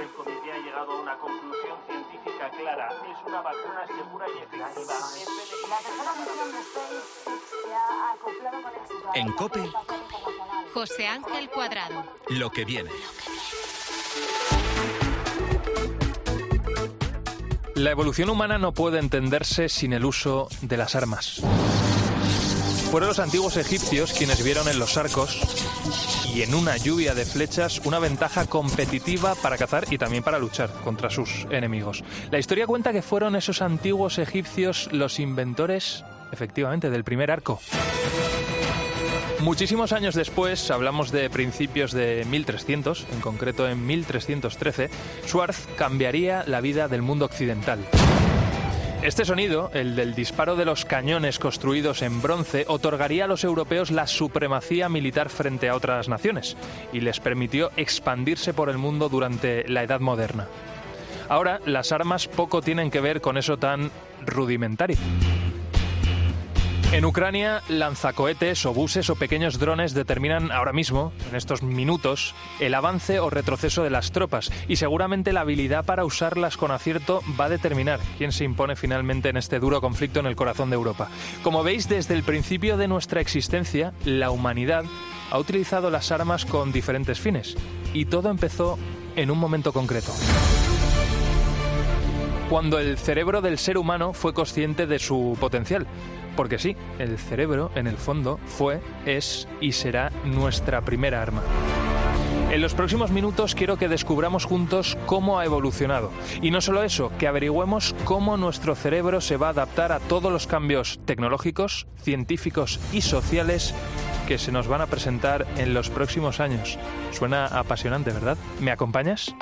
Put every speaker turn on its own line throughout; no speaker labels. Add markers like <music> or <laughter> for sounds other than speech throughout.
El comité ha llegado a una conclusión científica clara. Es una vacuna segura y efectiva.
La tercera misión de SpaceX se ha acoplado con éxito
En COPE.
José Ángel Cuadrado.
Lo que viene.
La evolución humana no puede entenderse sin el uso de las armas. Fueron los antiguos egipcios quienes vieron en los arcos y en una lluvia de flechas una ventaja competitiva para cazar y también para luchar contra sus enemigos. La historia cuenta que fueron esos antiguos egipcios los inventores, efectivamente, del primer arco. Muchísimos años después, hablamos de principios de 1300, en concreto en 1313, Schwartz cambiaría la vida del mundo occidental. Este sonido, el del disparo de los cañones construidos en bronce, otorgaría a los europeos la supremacía militar frente a otras naciones y les permitió expandirse por el mundo durante la Edad Moderna. Ahora, las armas poco tienen que ver con eso tan rudimentario. En Ucrania, lanzacohetes, obuses o pequeños drones determinan ahora mismo, en estos minutos, el avance o retroceso de las tropas y seguramente la habilidad para usarlas con acierto va a determinar quién se impone finalmente en este duro conflicto en el corazón de Europa. Como veis, desde el principio de nuestra existencia, la humanidad ha utilizado las armas con diferentes fines y todo empezó en un momento concreto cuando el cerebro del ser humano fue consciente de su potencial. Porque sí, el cerebro, en el fondo, fue, es y será nuestra primera arma. En los próximos minutos quiero que descubramos juntos cómo ha evolucionado. Y no solo eso, que averigüemos cómo nuestro cerebro se va a adaptar a todos los cambios tecnológicos, científicos y sociales que se nos van a presentar en los próximos años. Suena apasionante, ¿verdad? ¿Me acompañas?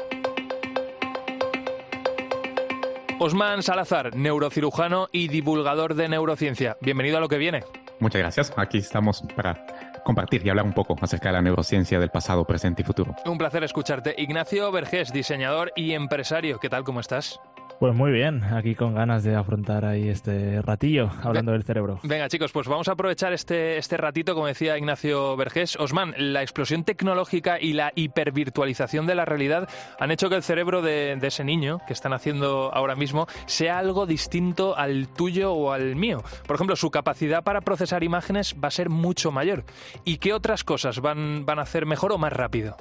Osman Salazar, neurocirujano y divulgador de neurociencia. Bienvenido a lo que viene.
Muchas gracias. Aquí estamos para compartir y hablar un poco acerca de la neurociencia del pasado, presente y futuro.
Un placer escucharte. Ignacio Vergés, diseñador y empresario. ¿Qué tal? ¿Cómo estás?
Pues muy bien, aquí con ganas de afrontar ahí este ratillo hablando del cerebro.
Venga, chicos, pues vamos a aprovechar este, este ratito, como decía Ignacio Vergés. Osman, la explosión tecnológica y la hipervirtualización de la realidad han hecho que el cerebro de, de ese niño que están haciendo ahora mismo sea algo distinto al tuyo o al mío. Por ejemplo, su capacidad para procesar imágenes va a ser mucho mayor. ¿Y qué otras cosas van, van a hacer mejor o más rápido?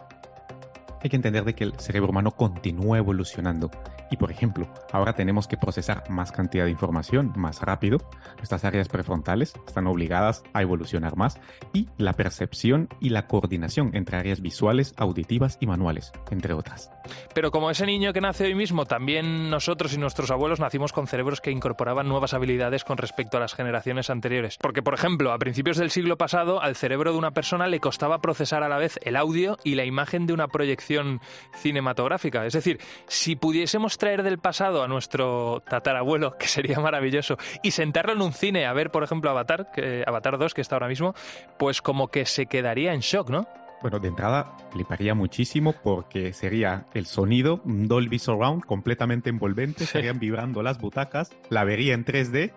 Hay que entender de que el cerebro humano continúa evolucionando. Y por ejemplo, ahora tenemos que procesar más cantidad de información más rápido. Nuestras áreas prefrontales están obligadas a evolucionar más. Y la percepción y la coordinación entre áreas visuales, auditivas y manuales, entre otras.
Pero como ese niño que nace hoy mismo, también nosotros y nuestros abuelos nacimos con cerebros que incorporaban nuevas habilidades con respecto a las generaciones anteriores. Porque, por ejemplo, a principios del siglo pasado, al cerebro de una persona le costaba procesar a la vez el audio y la imagen de una proyección cinematográfica. Es decir, si pudiésemos traer del pasado a nuestro tatarabuelo, <laughs> que sería maravilloso, y sentarlo en un cine a ver, por ejemplo, Avatar, Avatar 2, que está ahora mismo, pues como que se quedaría en shock, ¿no?
Bueno, de entrada fliparía muchísimo porque sería el sonido, Dolby Surround completamente envolvente, estarían vibrando las butacas, la vería en 3D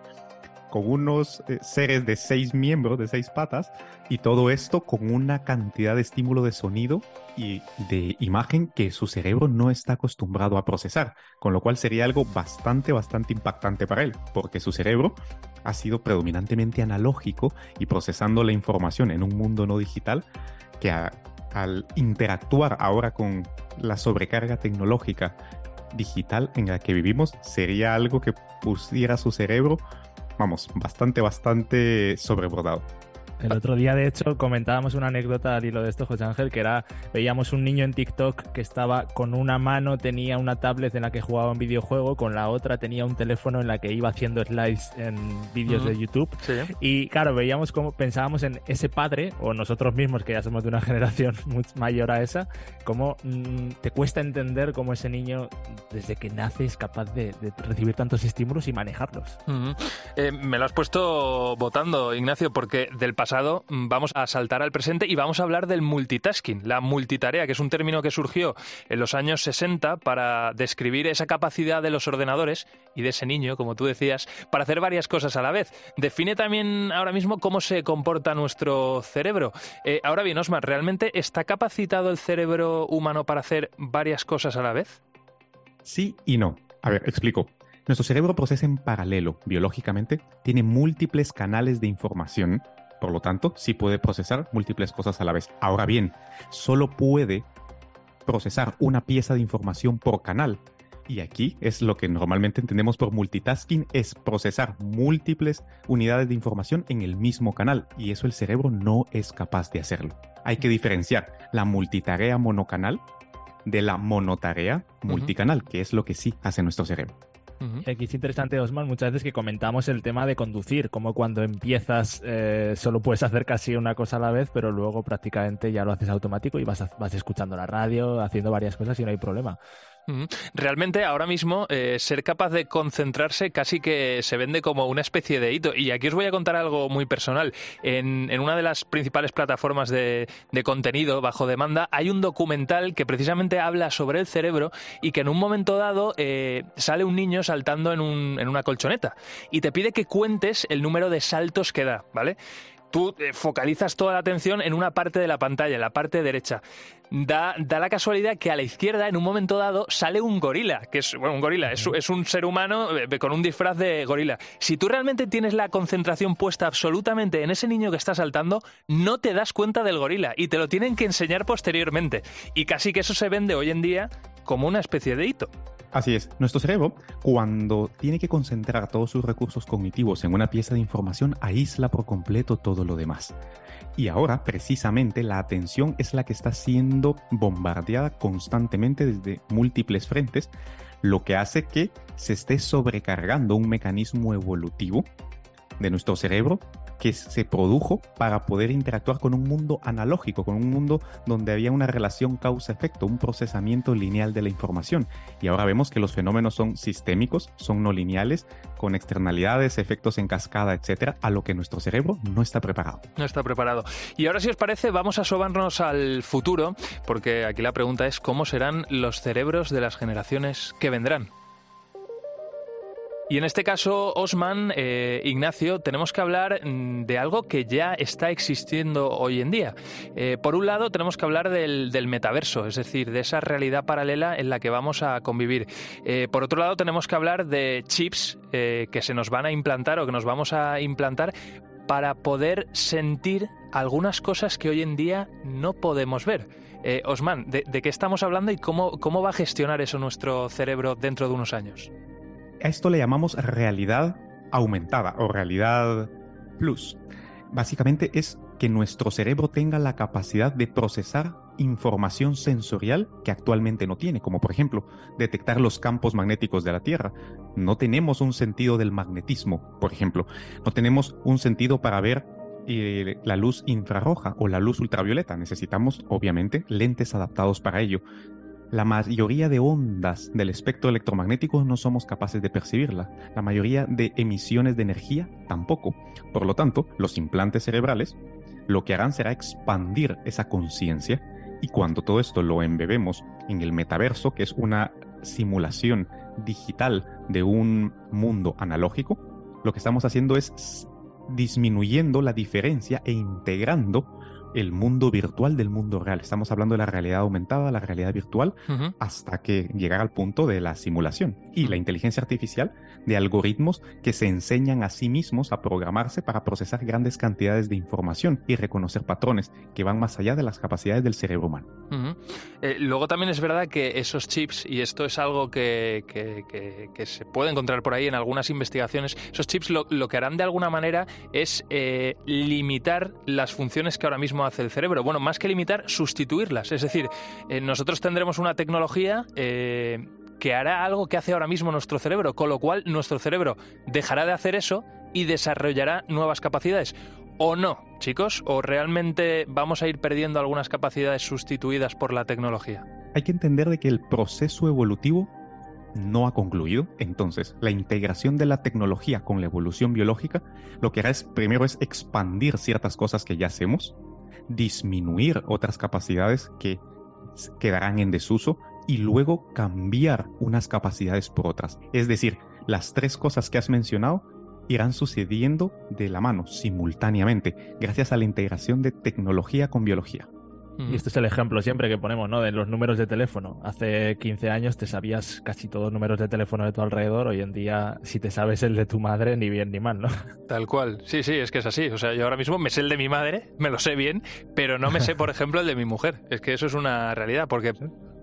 con unos eh, seres de seis miembros, de seis patas, y todo esto con una cantidad de estímulo de sonido y de imagen que su cerebro no está acostumbrado a procesar, con lo cual sería algo bastante, bastante impactante para él, porque su cerebro ha sido predominantemente analógico y procesando la información en un mundo no digital que al interactuar ahora con la sobrecarga tecnológica digital en la que vivimos sería algo que pusiera su cerebro, vamos, bastante, bastante sobrebordado.
El otro día, de hecho, comentábamos una anécdota al hilo de esto, José Ángel, que era, veíamos un niño en TikTok que estaba con una mano, tenía una tablet en la que jugaba un videojuego, con la otra tenía un teléfono en la que iba haciendo slides en vídeos de YouTube. Y claro, veíamos cómo pensábamos en ese padre, o nosotros mismos, que ya somos de una <laughs> generación mucho mayor a esa, cómo mm, te cuesta entender cómo ese niño, desde que nace, es capaz de, recibir tantos estímulos y manejarlos.
Eh, me lo has puesto votando, Ignacio, porque del pasado vamos a saltar al presente y vamos a hablar del multitasking, la multitarea, que es un término que surgió en los años 60 para describir esa capacidad de los ordenadores y de ese niño, como tú decías, para hacer varias cosas a la vez. Define también ahora mismo cómo se comporta nuestro cerebro. Eh, ahora bien, Osman, ¿realmente está capacitado el cerebro humano para hacer varias cosas a la vez?
Sí y no. A ver, explico. Nuestro cerebro procesa en paralelo, biológicamente, tiene múltiples canales de información por lo tanto, sí puede procesar múltiples cosas a la vez. Ahora bien, solo puede procesar una pieza de información por canal. Y aquí es lo que normalmente entendemos por multitasking, es procesar múltiples unidades de información en el mismo canal. Y eso el cerebro no es capaz de hacerlo. Hay que diferenciar la multitarea monocanal de la monotarea multicanal, que es lo que sí hace nuestro cerebro.
Aquí es interesante, Osman, muchas veces que comentamos el tema de conducir, como cuando empiezas eh, solo puedes hacer casi una cosa a la vez, pero luego prácticamente ya lo haces automático y vas, vas escuchando la radio, haciendo varias cosas y no hay problema.
Realmente ahora mismo eh, ser capaz de concentrarse casi que se vende como una especie de hito. Y aquí os voy a contar algo muy personal. En, una de las principales plataformas de, contenido bajo demanda hay un documental que precisamente habla sobre el cerebro y que en un momento dado eh, sale un niño saltando en, un, en una colchoneta y te pide que cuentes el número de saltos que da, ¿vale? tú eh, focalizas toda la atención en una parte de la pantalla, la parte derecha. Da, da, la casualidad que a la izquierda, en un momento dado, sale un gorila, que es, bueno, un gorila, es, es, un ser humano eh, con un disfraz de gorila. Si tú realmente tienes la concentración puesta absolutamente en ese niño que está saltando, no te das cuenta del gorila y te lo tienen que enseñar posteriormente. Y casi que eso se vende hoy en día como una especie de hito.
Así es, nuestro cerebro, cuando tiene que concentrar todos sus recursos cognitivos en una pieza de información, aísla por completo todo lo demás. Y ahora, precisamente, la atención es la que está siendo bombardeada constantemente desde múltiples frentes, lo que hace que se esté sobrecargando un mecanismo evolutivo de nuestro cerebro que se produjo para poder interactuar con un mundo analógico, con un mundo donde había una relación causa-efecto, un procesamiento lineal de la información. Y ahora vemos que los fenómenos son sistémicos, son no lineales, con externalidades, efectos en cascada, etcétera, a lo que nuestro cerebro no está preparado.
No está preparado. Y ahora, si os parece, vamos a sobarnos al futuro, porque aquí la pregunta es cómo serán los cerebros de las generaciones que vendrán. Y en este caso, Osman, eh, Ignacio, tenemos que hablar mm, de algo que ya está existiendo hoy en día. Eh, por un lado, tenemos que hablar del, metaverso, es decir, de esa realidad paralela en la que vamos a convivir. Eh, por otro lado, tenemos que hablar de chips que se nos van a implantar o que nos vamos a implantar para poder sentir algunas cosas que hoy en día no podemos ver. Osman, ¿de, ¿de, qué estamos hablando y cómo, cómo va a gestionar eso nuestro cerebro dentro de unos años?
A esto le llamamos realidad aumentada o realidad plus. Básicamente es que nuestro cerebro tenga la capacidad de procesar información sensorial que actualmente no tiene, como por ejemplo detectar los campos magnéticos de la Tierra. No tenemos un sentido del magnetismo, por ejemplo. No tenemos un sentido para ver eh, la luz infrarroja o la luz ultravioleta. Necesitamos, obviamente, lentes adaptados para ello la mayoría de ondas del espectro electromagnético no somos capaces de percibirla. La mayoría de emisiones de energía tampoco. Por lo tanto, los implantes cerebrales lo que harán será expandir esa conciencia y cuando todo esto lo embebemos en el metaverso, que es una simulación digital de un mundo analógico, lo que estamos haciendo es disminuyendo la diferencia e integrando el mundo virtual del mundo real. Estamos hablando de la realidad aumentada, la realidad virtual, hasta que llegar al punto de la simulación. Y la inteligencia artificial de algoritmos que se enseñan a sí mismos a programarse para procesar grandes cantidades de información y reconocer patrones que van más allá de las capacidades del cerebro humano.
Eh, luego también es verdad que esos chips, y esto es algo que, se puede encontrar por ahí en algunas investigaciones, esos chips lo, que harán de alguna manera es eh, limitar las funciones que ahora mismo hace el cerebro. Bueno, más que limitar, sustituirlas. Es decir, eh, nosotros tendremos una tecnología eh, que hará algo que hace ahora mismo nuestro cerebro, con lo cual nuestro cerebro dejará de hacer eso y desarrollará nuevas capacidades. ¿O no, chicos? ¿O realmente vamos a ir perdiendo algunas capacidades sustituidas por la tecnología?
Hay que entender de que el proceso evolutivo no ha concluido. Entonces, la integración de la tecnología con la evolución biológica lo que hará es primero es expandir ciertas cosas que ya hacemos, disminuir otras capacidades que quedarán en desuso y luego cambiar unas capacidades por otras. Es decir, las tres cosas que has mencionado irán sucediendo de la mano simultáneamente gracias a la integración de tecnología con biología.
Y este es el ejemplo siempre que ponemos, ¿no? De los números de teléfono. Hace 15 años te sabías casi todos los números de teléfono de tu alrededor. Hoy en día, si te sabes el de tu madre, ni bien ni mal, ¿no?
Tal cual. Sí, sí, es que es así. O sea, yo ahora mismo me sé el de mi madre, me lo sé bien, pero no me sé, por <laughs> ejemplo, el de mi mujer. Es que eso es una realidad, porque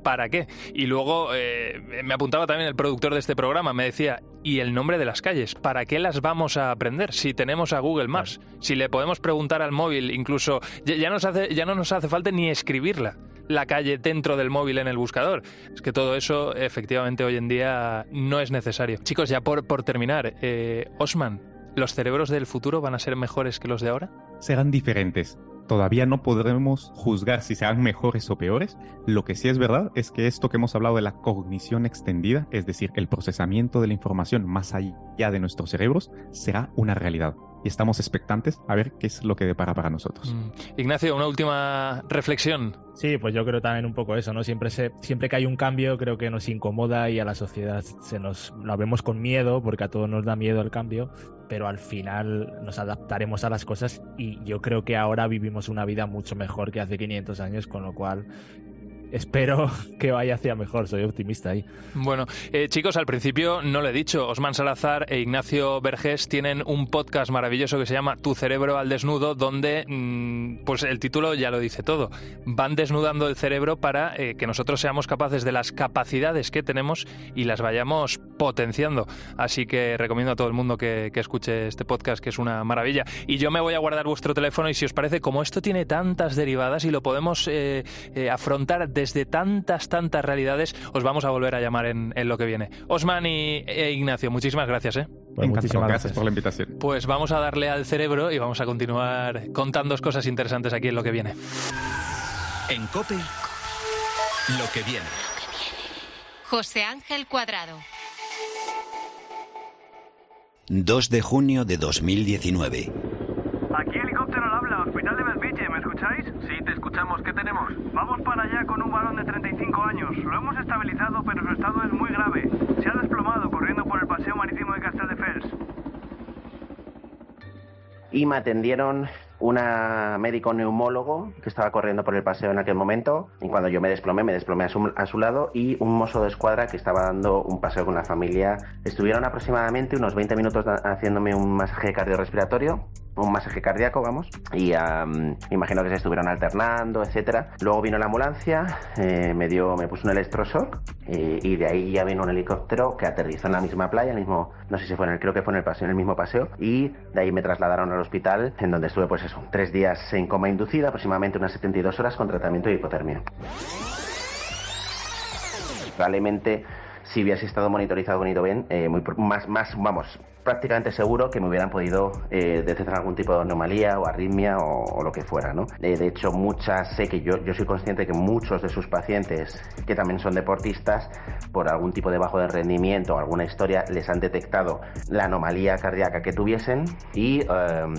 ¿para qué? Y luego eh, me apuntaba también el productor de este programa, me decía, ¿y el nombre de las calles? ¿Para qué las vamos a aprender si tenemos a Google Maps? Si le podemos preguntar al móvil, incluso ya, nos hace, ya no nos hace falta ni escribirla la calle dentro del móvil en el buscador. Es que todo eso efectivamente hoy en día no es necesario. Chicos, ya por, por terminar, eh, Osman, ¿los cerebros del futuro van a ser mejores que los de ahora?
Serán diferentes todavía no podremos juzgar si serán mejores o peores. Lo que sí es verdad es que esto que hemos hablado de la cognición extendida, es decir, el procesamiento de la información más allá de nuestros cerebros, será una realidad. Y estamos expectantes a ver qué es lo que depara para nosotros. Mm.
Ignacio, una última reflexión.
Sí, pues yo creo también un poco eso, ¿no? Siempre, se, siempre que hay un cambio creo que nos incomoda y a la sociedad se nos la vemos con miedo porque a todos nos da miedo el cambio pero al final nos adaptaremos a las cosas y yo creo que ahora vivimos una vida mucho mejor que hace 500 años, con lo cual espero <laughs> que vaya hacia mejor, soy optimista ahí.
Bueno, eh, chicos, al principio no lo he dicho, Osman Salazar e Ignacio Vergés tienen un podcast maravilloso que se llama Tu cerebro al desnudo, donde mm, pues el título ya lo dice todo. Van desnudando el cerebro para eh, que nosotros seamos capaces de las capacidades que tenemos y las vayamos potenciando. Así que recomiendo a todo el mundo que, escuche este podcast, que es una maravilla. Y yo me voy a guardar vuestro teléfono y si os parece, como esto tiene tantas derivadas y lo podemos eh, afrontar de desde tantas, tantas realidades, os vamos a volver a llamar en, lo que viene. Osman y e Ignacio, muchísimas gracias. ¿eh?
Pues muchísimas gracias por la invitación.
Pues vamos a darle al cerebro y vamos a continuar contando cosas interesantes aquí en lo que viene.
En COPE, lo que viene.
José Ángel Cuadrado.
2 de junio de 2019.
Aquí helicóptero al habla, hospital de Belviche, ¿me escucháis? Sí, te escuchamos, ¿qué tenemos? Vamos para allá con un varón de 35 años. Lo hemos estabilizado, pero su estado es muy grave. Se ha desplomado corriendo por el paseo marítimo de Castelldefels.
Y me atendieron una médico neumólogo que estaba corriendo por el paseo en aquel momento y cuando yo me desplomé, me desplomé a su, a su, lado y un mozo de escuadra que estaba dando un paseo con la familia. Estuvieron aproximadamente unos 20 minutos haciéndome un masaje cardiorrespiratorio un masaje cardíaco, vamos, y imagino que se estuvieron alternando, etcétera. Luego vino la ambulancia, eh, me dio, me puso un electroshock y de ahí ya vino un helicóptero que aterrizó en la misma playa, el mismo, no sé si fue en el, creo que fue en el paseo, en el mismo paseo, y de ahí me trasladaron al hospital, en donde estuve, pues tres días en coma inducida, aproximadamente unas 72 horas con tratamiento de hipotermia. Probablemente si hubiese estado monitorizado con bien, eh, muy, más, más, vamos, prácticamente seguro que me hubieran podido eh, detectar algún tipo de anomalía o arritmia o, lo que fuera, ¿no? Eh, de hecho, muchas, sé que yo, yo soy consciente de que muchos de sus pacientes, que también son deportistas, por algún tipo de bajo de rendimiento o alguna historia, les han detectado la anomalía cardíaca que tuviesen y, eh,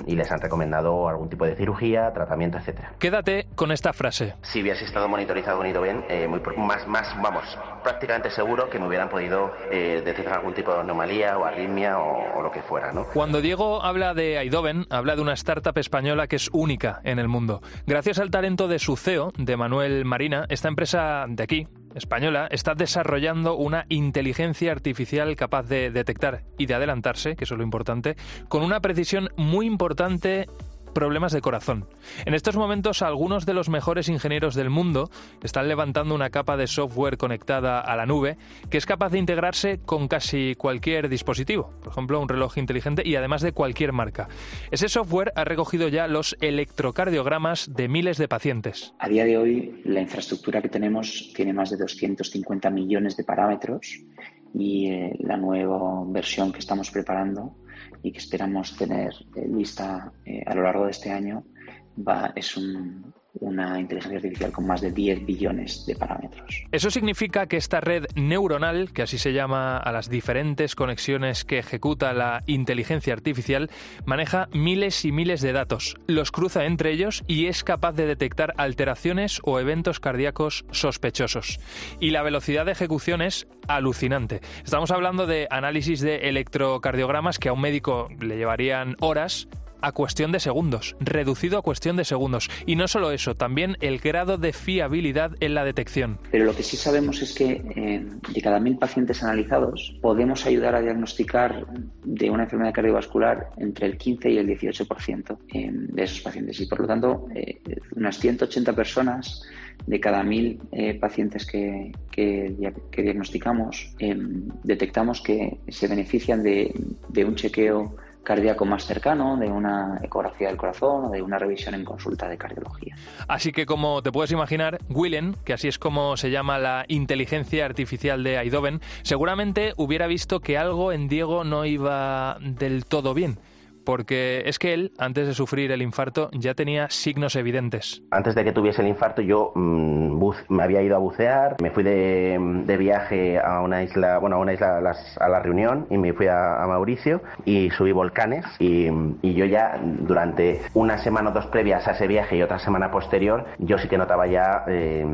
y les han recomendado algún tipo de cirugía, tratamiento, etcétera.
Quédate con esta frase.
Si hubiese estado monitorizado con bien, muy, más, más, vamos, prácticamente seguro que me hubieran podido detectar algún tipo de anomalía o arritmia o o lo que fuera. ¿no?
Cuando Diego habla de Aidoven, habla de una startup española que es única en el mundo. Gracias al talento de su CEO, de Manuel Marina, esta empresa de aquí, española está desarrollando una inteligencia artificial capaz de detectar y de adelantarse, que eso es lo importante, con una precisión muy importante problemas de corazón. En estos momentos, algunos de los mejores ingenieros del mundo están levantando una capa de software conectada a la nube que es capaz de integrarse con casi cualquier dispositivo, por ejemplo, un reloj inteligente y además de cualquier marca. Ese software ha recogido ya los electrocardiogramas de miles de pacientes.
A día de hoy, la infraestructura que tenemos tiene más de 250 millones de parámetros y eh, la nueva versión que estamos preparando y que esperamos tener eh, lista eh, a lo largo de este año va, es una inteligencia artificial con más de 10 billones de parámetros.
Eso significa que esta red neuronal, que así se llama a las diferentes conexiones que ejecuta la inteligencia artificial, maneja miles y miles de datos, los cruza entre ellos y es capaz de detectar alteraciones o eventos cardíacos sospechosos. Y la velocidad de ejecución es alucinante. Estamos hablando de análisis de electrocardiogramas que a un médico le llevarían horas a cuestión de segundos, reducido a cuestión de segundos. Y no solo eso, también el grado de fiabilidad en la detección.
Pero lo que sí sabemos es que eh, de cada mil pacientes analizados podemos ayudar a diagnosticar de una enfermedad cardiovascular entre el 15 y el 18% eh, de esos pacientes. Y por lo tanto, eh, unas 180 personas de cada mil pacientes que, diagnosticamos, detectamos que se benefician de un chequeo cardíaco más cercano, de una ecografía del corazón o de una revisión en consulta de cardiología.
Así que como te puedes imaginar, Willen, que así es como se llama la inteligencia artificial de Aidoven, seguramente hubiera visto que algo en Diego no iba del todo bien porque es que él, antes de sufrir el infarto, ya tenía signos evidentes.
Antes de que tuviese el infarto, yo mm, me había ido a bucear, me fui de, viaje a una isla, bueno, a una isla a, la reunión y me fui a, Mauricio y subí volcanes y, yo ya durante una semana o dos previas a ese viaje y otra semana posterior, yo sí que notaba ya eh,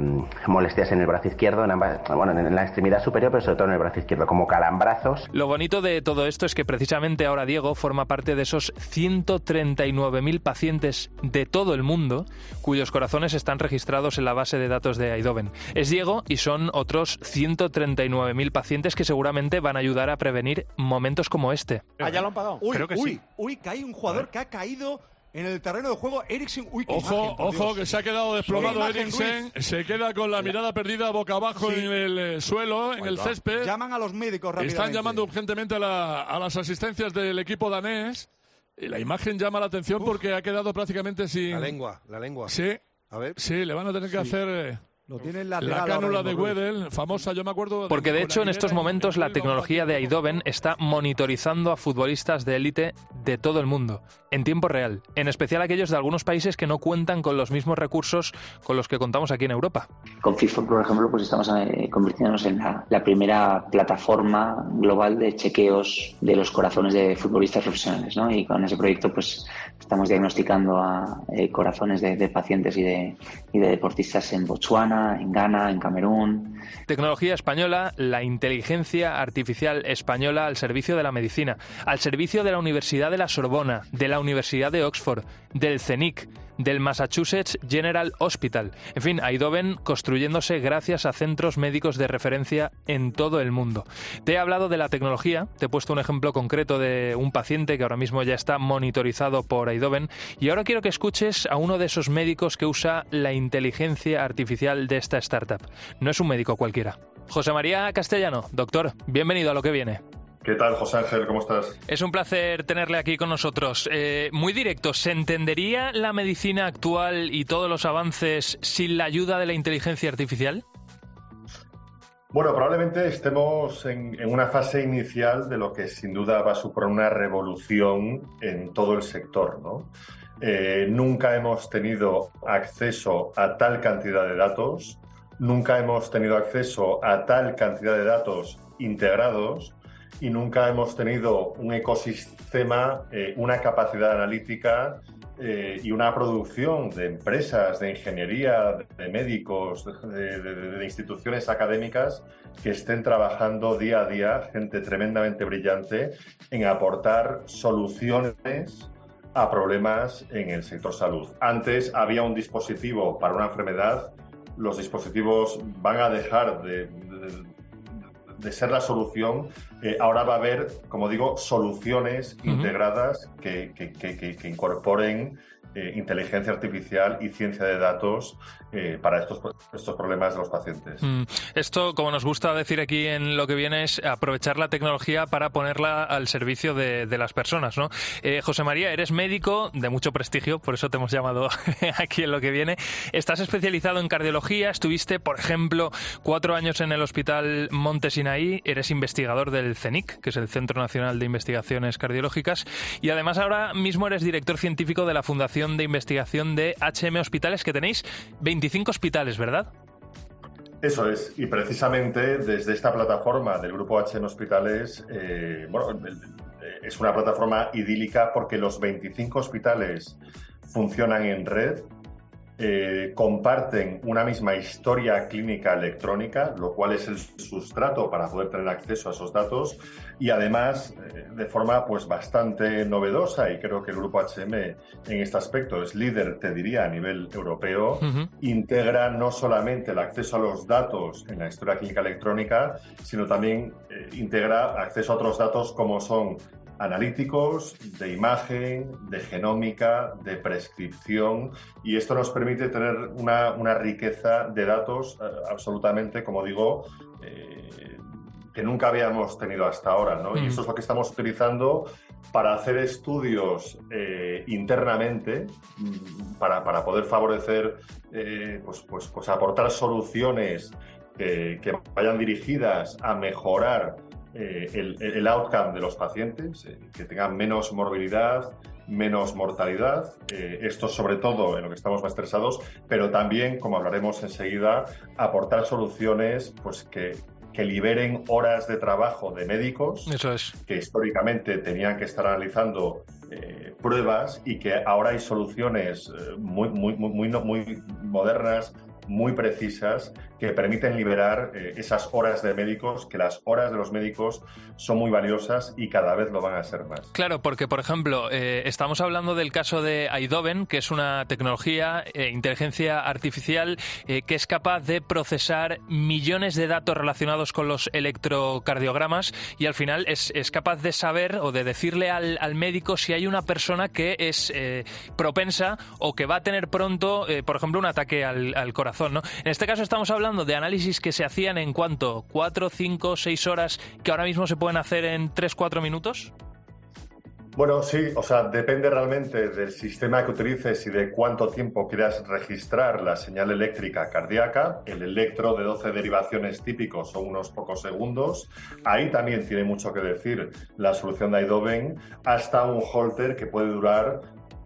molestias en el brazo izquierdo, en, bueno, en la extremidad superior, pero sobre todo en el brazo izquierdo, como calambrazos.
Lo bonito de todo esto es que precisamente ahora Diego forma parte de esos 139.000 pacientes de todo el mundo cuyos corazones están registrados en la base de datos de Aidoven. Es Diego y son otros 139.000 pacientes que seguramente van a ayudar a prevenir momentos como este.
Ah, ya lo han pagado.
Uy, uy, uy, que hay un jugador que ha caído en el terreno de juego, Eriksen. Uy,
ojo, ojo, que se ha quedado desplomado Eriksen. Se queda con la mirada perdida boca abajo en el eh, suelo, en el césped.
Llaman a los médicos rápidamente.
Están llamando urgentemente a, a las asistencias del equipo danés. Y la imagen llama la atención porque ha quedado prácticamente sin.
La lengua, la lengua.
Sí. A ver. Sí, le van a tener que hacer. Eh,
la
cánula de Wedel, famosa, yo me acuerdo.
Porque de hecho en estos momentos la tecnología de Aidoven está monitorizando a futbolistas de élite de todo el mundo, en tiempo real, en especial aquellos de algunos países que no cuentan con los mismos recursos con los que contamos aquí en Europa.
Con FIFA, por ejemplo, pues estamos eh, convirtiéndonos en la, primera plataforma global de chequeos de los corazones de futbolistas profesionales, ¿no? Y con ese proyecto, pues estamos diagnosticando a eh, corazones de, de pacientes y de, y de deportistas en Botswana en Ghana, en Camerún.
Tecnología española, la inteligencia artificial española al servicio de la medicina, al servicio de la Universidad de la Sorbona, de la Universidad de Oxford, del CENIC del Massachusetts General Hospital. En fin, Aidoven construyéndose gracias a centros médicos de referencia en todo el mundo. Te he hablado de la tecnología, te he puesto un ejemplo concreto de un paciente que ahora mismo ya está monitorizado por Aidoven y ahora quiero que escuches a uno de esos médicos que usa la inteligencia artificial de esta startup. No es un médico cualquiera. José María Castellano, doctor, bienvenido a lo que viene.
¿Qué tal, José Ángel? ¿Cómo estás?
Es un placer tenerle aquí con nosotros. Eh, muy directo, ¿se entendería la medicina actual y todos los avances sin la ayuda de la inteligencia artificial?
Bueno, probablemente estemos en, una fase inicial de lo que sin duda va a suponer una revolución en todo el sector, ¿no? Eh, nunca hemos tenido acceso a tal cantidad de datos, nunca hemos tenido acceso a tal cantidad de datos integrados y nunca hemos tenido un ecosistema, eh, una capacidad analítica eh, y una producción de empresas, de ingeniería, de médicos, de, de, instituciones académicas que estén trabajando día a día, gente tremendamente brillante, en aportar soluciones a problemas en el sector salud. Antes había un dispositivo para una enfermedad, los dispositivos van a dejar de, de ser la solución, eh, ahora va a haber, como digo, soluciones integradas que, que, que, que incorporen eh, inteligencia artificial y ciencia de datos eh, para estos, estos problemas de los pacientes.
Mm. Esto, como nos gusta decir aquí en lo que viene, es aprovechar la tecnología para ponerla al servicio de, las personas. ¿no? Eh, José María, eres médico de mucho prestigio, por eso te hemos llamado <laughs> aquí en lo que viene. Estás especializado en cardiología, estuviste, por ejemplo, cuatro años en el Hospital Monte Sinaí, eres investigador del CENIC, que es el Centro Nacional de Investigaciones Cardiológicas, y además ahora mismo eres director científico de la Fundación de Investigación de HM Hospitales, que tenéis 25 hospitales, ¿verdad?
Eso es, y precisamente desde esta plataforma del grupo HM Hospitales, eh, bueno, es una plataforma idílica porque los 25 hospitales funcionan en red, eh, comparten una misma historia clínica electrónica, lo cual es el sustrato para poder tener acceso a esos datos y además eh, de forma pues bastante novedosa y creo que el grupo HM en este aspecto es líder, te diría, a nivel europeo, integra no solamente el acceso a los datos en la historia clínica electrónica, sino también eh, integra acceso a otros datos como son analíticos, de imagen, de genómica, de prescripción, y esto nos permite tener una, una riqueza de datos eh, absolutamente, como digo, eh, que nunca habíamos tenido hasta ahora, ¿no? Y mm. eso es lo que estamos utilizando para hacer estudios eh, internamente, mm, para, para, poder favorecer, pues, pues, pues, aportar soluciones que vayan dirigidas a mejorar eh, el, outcome de los pacientes, eh, que tengan menos morbilidad, menos mortalidad. Eh, esto sobre todo en lo que estamos más estresados, pero también, como hablaremos enseguida, aportar soluciones pues, que, que liberen horas de trabajo de médicos
Eso es.
que históricamente tenían que estar analizando pruebas y que ahora hay soluciones muy, muy, muy, muy, muy modernas, muy precisas que permiten liberar eh, esas horas de médicos, que las horas de los médicos son muy valiosas y cada vez lo van a ser más.
Claro, porque por ejemplo, eh, estamos hablando del caso de Aidoven, que es una tecnología, eh, inteligencia artificial, que es capaz de procesar millones de datos relacionados con los electrocardiogramas y al final es, capaz de saber o de decirle al, médico si hay una persona que es propensa o que va a tener pronto, por ejemplo, un ataque al, al corazón. En este caso estamos hablando de análisis que se hacían en cuánto, cuatro, cinco, seis horas, que ahora mismo se pueden hacer en tres, cuatro minutos.
Bueno, sí, o sea, depende realmente del sistema que utilices y de cuánto tiempo quieras registrar la señal eléctrica cardíaca. El electro de 12 derivaciones típicos son unos pocos segundos. Ahí también tiene mucho que decir la solución de Aidoven, hasta un holter que puede durar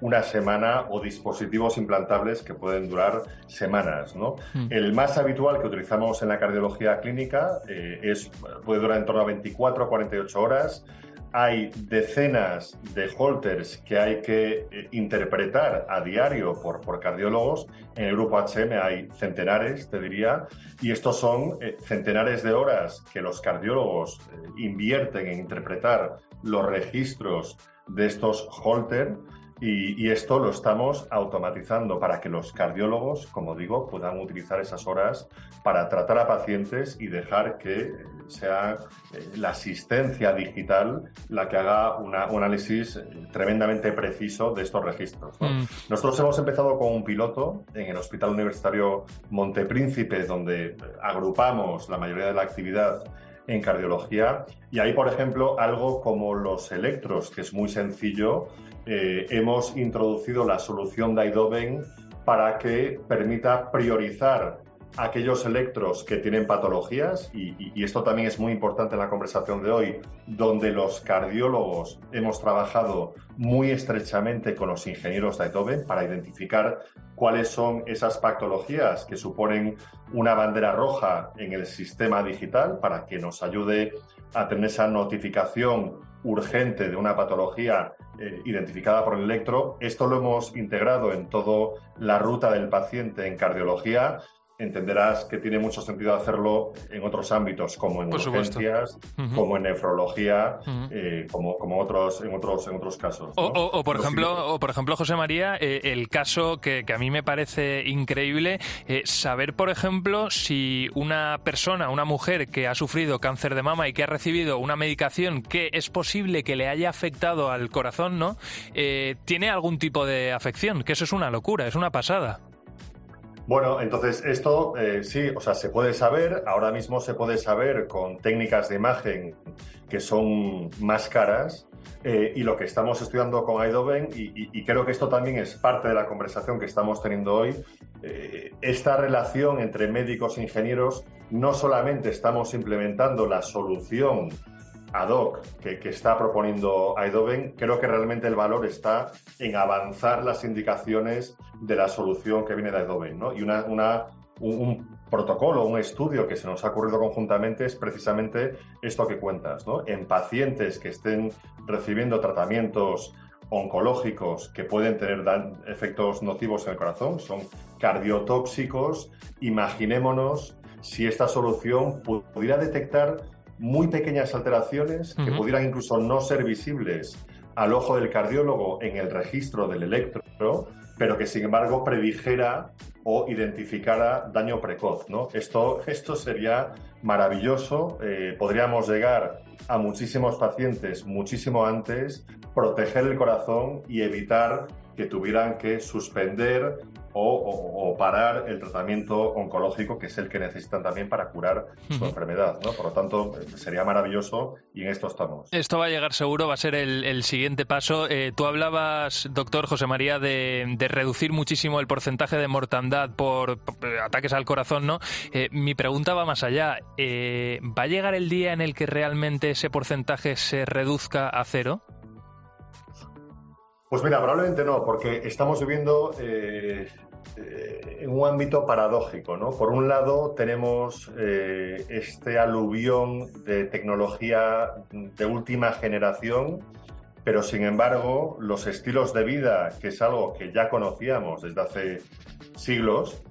una semana o dispositivos implantables que pueden durar semanas. ¿no? Mm. El más habitual que utilizamos en la cardiología clínica eh, es, puede durar en torno a 24 o 48 horas. Hay decenas de holters que hay que eh, interpretar a diario por, por, cardiólogos. En el grupo HM hay centenares, te diría, y estos son eh, centenares de horas que los cardiólogos invierten en interpretar los registros de estos holters y, esto lo estamos automatizando para que los cardiólogos, como digo, puedan utilizar esas horas para tratar a pacientes y dejar que sea eh, la asistencia digital la que haga un análisis tremendamente preciso de estos registros. Mm. Nosotros hemos empezado con un piloto en el Hospital Universitario Montepríncipe, donde agrupamos la mayoría de la actividad en cardiología. Y ahí, por ejemplo, algo como los electros, que es muy sencillo, eh, hemos introducido la solución de Idoven para que permita priorizar aquellos electros que tienen patologías, y, esto también es muy importante en la conversación de hoy, donde los cardiólogos hemos trabajado muy estrechamente con los ingenieros de Eindhoven para identificar cuáles son esas patologías que suponen una bandera roja en el sistema digital para que nos ayude a tener esa notificación urgente de una patología eh, identificada por el electro. Esto lo hemos integrado en toda la ruta del paciente en cardiología entenderás que tiene mucho sentido hacerlo en otros ámbitos, como en urgencias, como en nefrología, eh, como, como otros, en, otros, en otros casos.
O, por ejemplo, o por ejemplo, José María, eh, el caso que, a mí me parece increíble, eh, saber, por ejemplo, si una persona, una mujer que ha sufrido cáncer de mama y que ha recibido una medicación que es posible que le haya afectado al corazón, ¿no? tiene algún tipo de afección, que eso es una locura, es una pasada.
Bueno, entonces esto eh, sí, o sea, se puede saber, ahora mismo se puede saber con técnicas de imagen que son más caras eh, y lo que estamos estudiando con Aidoven, y, creo que esto también es parte de la conversación que estamos teniendo hoy, eh, esta relación entre médicos e ingenieros, no solamente estamos implementando la solución ad hoc que, está proponiendo Aidoven, creo que realmente el valor está en avanzar las indicaciones de la solución que viene de Aidoven. ¿no? Y un, protocolo, un estudio que se nos ha ocurrido conjuntamente es precisamente esto que cuentas. En pacientes que estén recibiendo tratamientos oncológicos que pueden tener efectos nocivos en el corazón, son cardiotóxicos, imaginémonos si esta solución pudiera detectar muy pequeñas alteraciones que pudieran incluso no ser visibles al ojo del cardiólogo en el registro del electro, pero que sin embargo predijera o identificara daño precoz. ¿no? Esto, esto sería maravilloso. Eh, podríamos llegar a muchísimos pacientes muchísimo antes, proteger el corazón y evitar que tuvieran que suspender o, parar el tratamiento oncológico, que es el que necesitan también para curar su enfermedad. ¿no? Por lo tanto, sería maravilloso y en esto estamos.
Esto va a llegar seguro, va a ser el, siguiente paso. Eh, tú hablabas, doctor José María, de, reducir muchísimo el porcentaje de mortandad por, ataques al corazón. ¿no? Eh, mi pregunta va más allá. Eh, ¿Va a llegar el día en el que realmente ese porcentaje se reduzca a cero?
Pues mira, probablemente no, porque estamos viviendo eh, eh, en un ámbito paradójico, ¿no? Por un lado tenemos eh, este aluvión de tecnología de última generación, pero sin embargo los estilos de vida, que es algo que ya conocíamos desde hace siglos,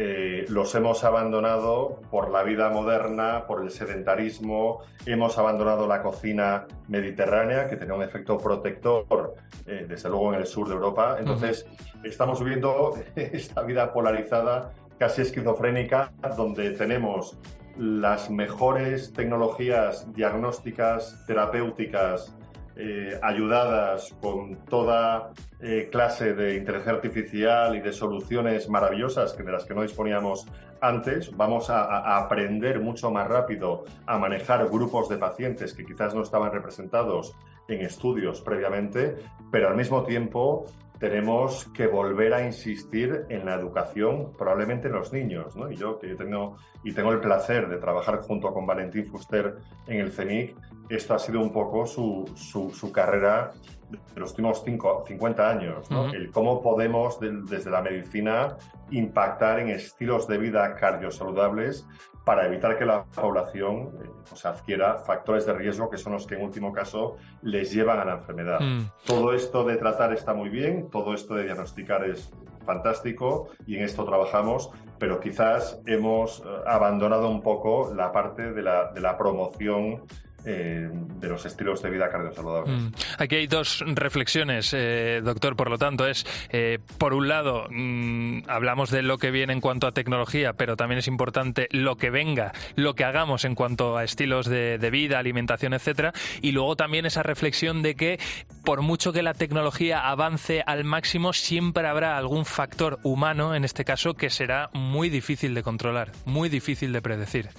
eh, los hemos abandonado por la vida moderna, por el sedentarismo, hemos abandonado la cocina mediterránea, que tenía un efecto protector, eh, desde luego en el sur de Europa. Entonces, estamos viviendo <laughs> esta vida polarizada, casi esquizofrénica, donde tenemos las mejores tecnologías diagnósticas, terapéuticas, eh, ayudadas con toda eh, clase de inteligencia artificial y de soluciones maravillosas que de las que no disponíamos antes, vamos a, aprender mucho más rápido a manejar grupos de pacientes que quizás no estaban representados en estudios previamente, pero al mismo tiempo tenemos que volver a insistir en la educación, probablemente en los niños. ¿no? Y yo, que tengo, y tengo el placer de trabajar junto con Valentín Fuster en el CENIC, esto ha sido un poco su, su, carrera de los últimos cinco, 50 años. ¿no? El cómo podemos, desde la medicina, impactar en estilos de vida cardiosaludables para evitar que la población eh, adquiera factores de riesgo que son los que en último caso les llevan a la enfermedad. Mm. Todo esto de tratar está muy bien, todo esto de diagnosticar es fantástico y en esto trabajamos, pero quizás hemos eh, abandonado un poco la parte de la, de la promoción eh, de los estilos de vida cardiosaludables. Mm.
Aquí hay dos reflexiones, eh, doctor. Por lo tanto, es, eh, por un lado, mm, hablamos de lo que viene en cuanto a tecnología, pero también es importante lo que venga, lo que hagamos en cuanto a estilos de, vida, alimentación, etcétera. Y luego también esa reflexión de que, por mucho que la tecnología avance al máximo, siempre habrá algún factor humano, en este caso, que será muy difícil de controlar, muy difícil de predecir.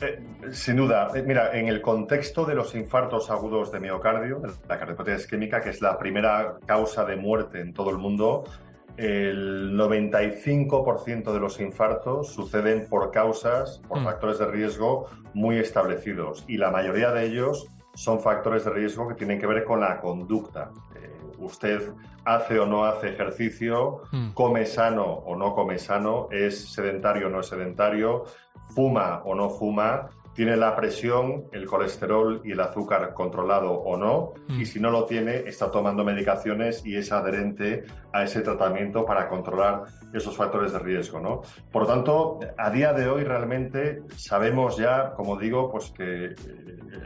Eh, sin duda. Eh, mira, en el contexto de los infartos agudos de miocardio, la cardiopatía isquémica, que es la primera causa de muerte en todo el mundo, el 95% de los infartos suceden por causas, por mm. factores de riesgo muy establecidos y la mayoría de ellos son factores de riesgo que tienen que ver con la conducta. Eh, usted hace o no hace ejercicio, mm. come sano o no come sano, es sedentario o no es sedentario, fuma o no fuma, tiene la presión, el colesterol y el azúcar controlado o no,
Mm.
y si no lo tiene, está tomando medicaciones y es adherente a ese tratamiento para controlar esos factores de riesgo, ¿no? Por lo tanto, a día de hoy realmente sabemos ya, como digo, pues que eh,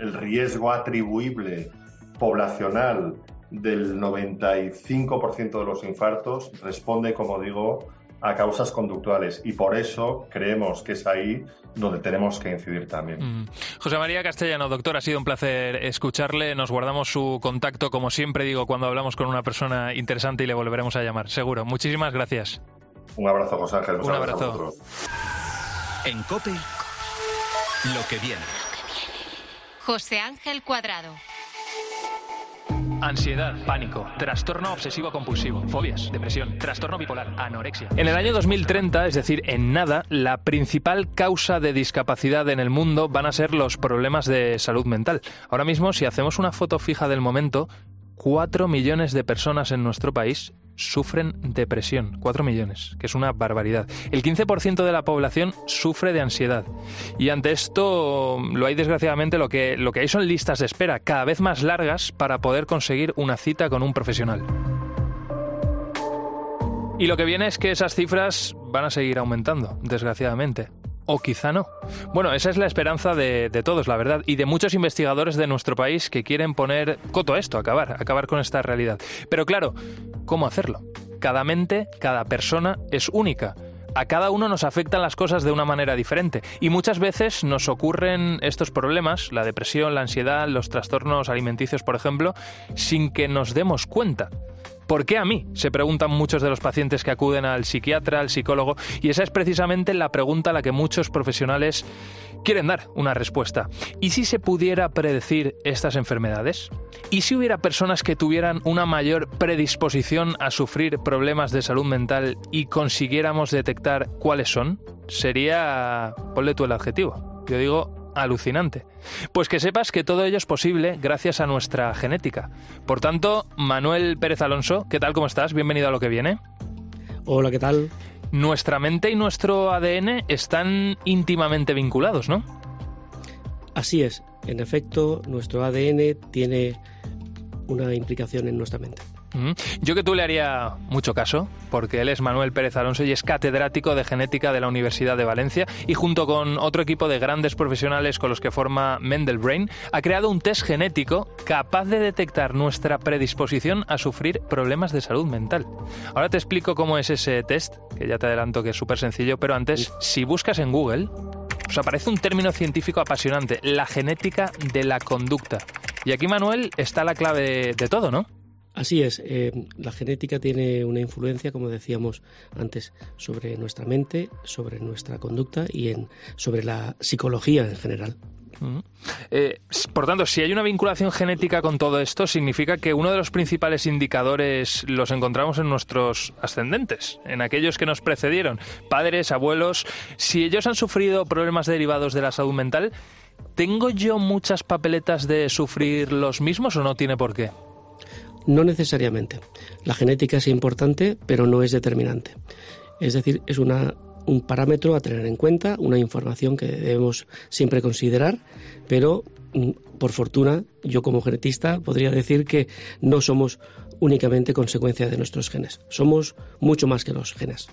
el riesgo atribuible poblacional del 95% de los infartos responde, como digo, a causas conductuales y por eso creemos que es ahí donde tenemos que incidir también.
Mm. José María Castellano, doctor, ha sido un placer escucharle. Nos guardamos su contacto, como siempre digo, cuando hablamos con una persona interesante y le volveremos a llamar, seguro. Muchísimas gracias.
Un abrazo, José Ángel.
Un abrazo.
En COPE, lo que viene.
José Ángel Cuadrado.
Ansiedad, pánico, trastorno obsesivo compulsivo, fobias, depresión, trastorno bipolar, anorexia. En el año 2030, es decir, en nada, la principal causa de discapacidad en el mundo van a ser los problemas de salud mental. Ahora mismo, si hacemos una foto fija del momento, 4 millones de personas en nuestro país sufren depresión. 4 millones, que es una barbaridad. El 15% de la población sufre de ansiedad. Y ante esto, lo hay desgraciadamente, lo que, lo que hay son listas de espera cada vez más largas para poder conseguir una cita con un profesional. Y lo que viene es que esas cifras van a seguir aumentando, desgraciadamente. O quizá no. Bueno, esa es la esperanza de, de, todos, la verdad, y de muchos investigadores de nuestro país que quieren poner coto a esto, acabar, acabar con esta realidad. Pero claro, ¿cómo hacerlo? Cada mente, cada persona es única. A cada uno nos afectan las cosas de una manera diferente y muchas veces nos ocurren estos problemas, la depresión, la ansiedad, los trastornos alimenticios, por ejemplo, sin que nos demos cuenta. ¿Por qué a mí? Se preguntan muchos de los pacientes que acuden al psiquiatra, al psicólogo, y esa es precisamente la pregunta a la que muchos profesionales quieren dar una respuesta. ¿Y si se pudiera predecir estas enfermedades? ¿Y si hubiera personas que tuvieran una mayor predisposición a sufrir problemas de salud mental y consiguiéramos detectar cuáles son? Sería, ponle tú el adjetivo, yo digo alucinante. Pues que sepas que todo ello es posible gracias a nuestra genética. Por tanto, Manuel Pérez Alonso, ¿qué tal? ¿Cómo estás? Bienvenido a lo que viene.
Hola, ¿qué tal?
Nuestra mente y nuestro ADN están íntimamente vinculados, ¿no?
Así es. En efecto, nuestro ADN tiene una implicación en nuestra mente.
Yo que tú le haría mucho caso, porque él es Manuel Pérez Alonso y es catedrático de genética de la Universidad de Valencia y junto con otro equipo de grandes profesionales con los que forma Mendelbrain, ha creado un test genético capaz de detectar nuestra predisposición a sufrir problemas de salud mental. Ahora te explico cómo es ese test, que ya te adelanto que es súper sencillo, pero antes, si buscas en Google, os aparece un término científico apasionante, la genética de la conducta. Y aquí, Manuel, está la clave de todo, ¿no?
Así es, eh, la genética tiene una influencia, como decíamos antes, sobre nuestra mente, sobre nuestra conducta y en, sobre la psicología en general.
Mm. Eh, por tanto, si hay una vinculación genética con todo esto, significa que uno de los principales indicadores los encontramos en nuestros ascendentes, en aquellos que nos precedieron, padres, abuelos. Si ellos han sufrido problemas derivados de la salud mental, ¿tengo yo muchas papeletas de sufrir los mismos o no tiene por qué?
No necesariamente. La genética es importante, pero no es determinante. Es decir, es una, un parámetro a tener en cuenta, una información que debemos siempre considerar, pero por fortuna, yo como genetista podría decir que no somos únicamente consecuencia de nuestros genes. Somos mucho más que los genes.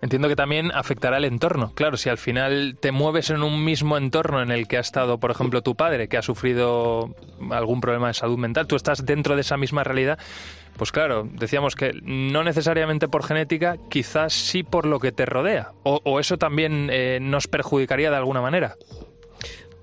Entiendo que también afectará el entorno. Claro, si al final te mueves en un mismo entorno en el que ha estado, por ejemplo, tu padre, que ha sufrido algún problema de salud mental, tú estás dentro de esa misma realidad. Pues claro, decíamos que no necesariamente por genética, quizás sí por lo que te rodea. O, o eso también eh, nos perjudicaría de alguna manera.